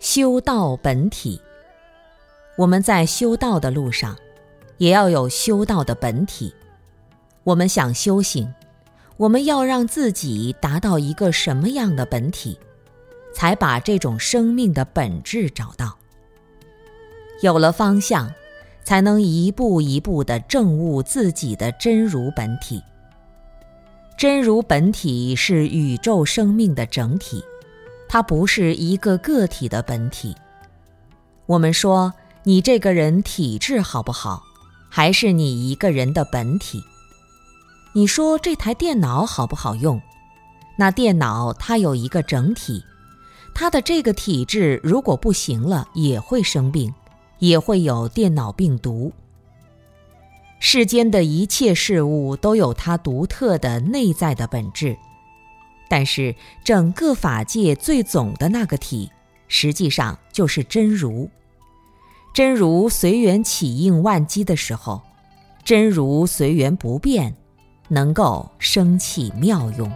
修道本体，我们在修道的路上，也要有修道的本体。我们想修行，我们要让自己达到一个什么样的本体，才把这种生命的本质找到。有了方向，才能一步一步的证悟自己的真如本体。真如本体是宇宙生命的整体。它不是一个个体的本体。我们说你这个人体质好不好，还是你一个人的本体？你说这台电脑好不好用？那电脑它有一个整体，它的这个体质如果不行了，也会生病，也会有电脑病毒。世间的一切事物都有它独特的内在的本质。但是，整个法界最总的那个体，实际上就是真如。真如随缘起应万机的时候，真如随缘不变，能够生起妙用。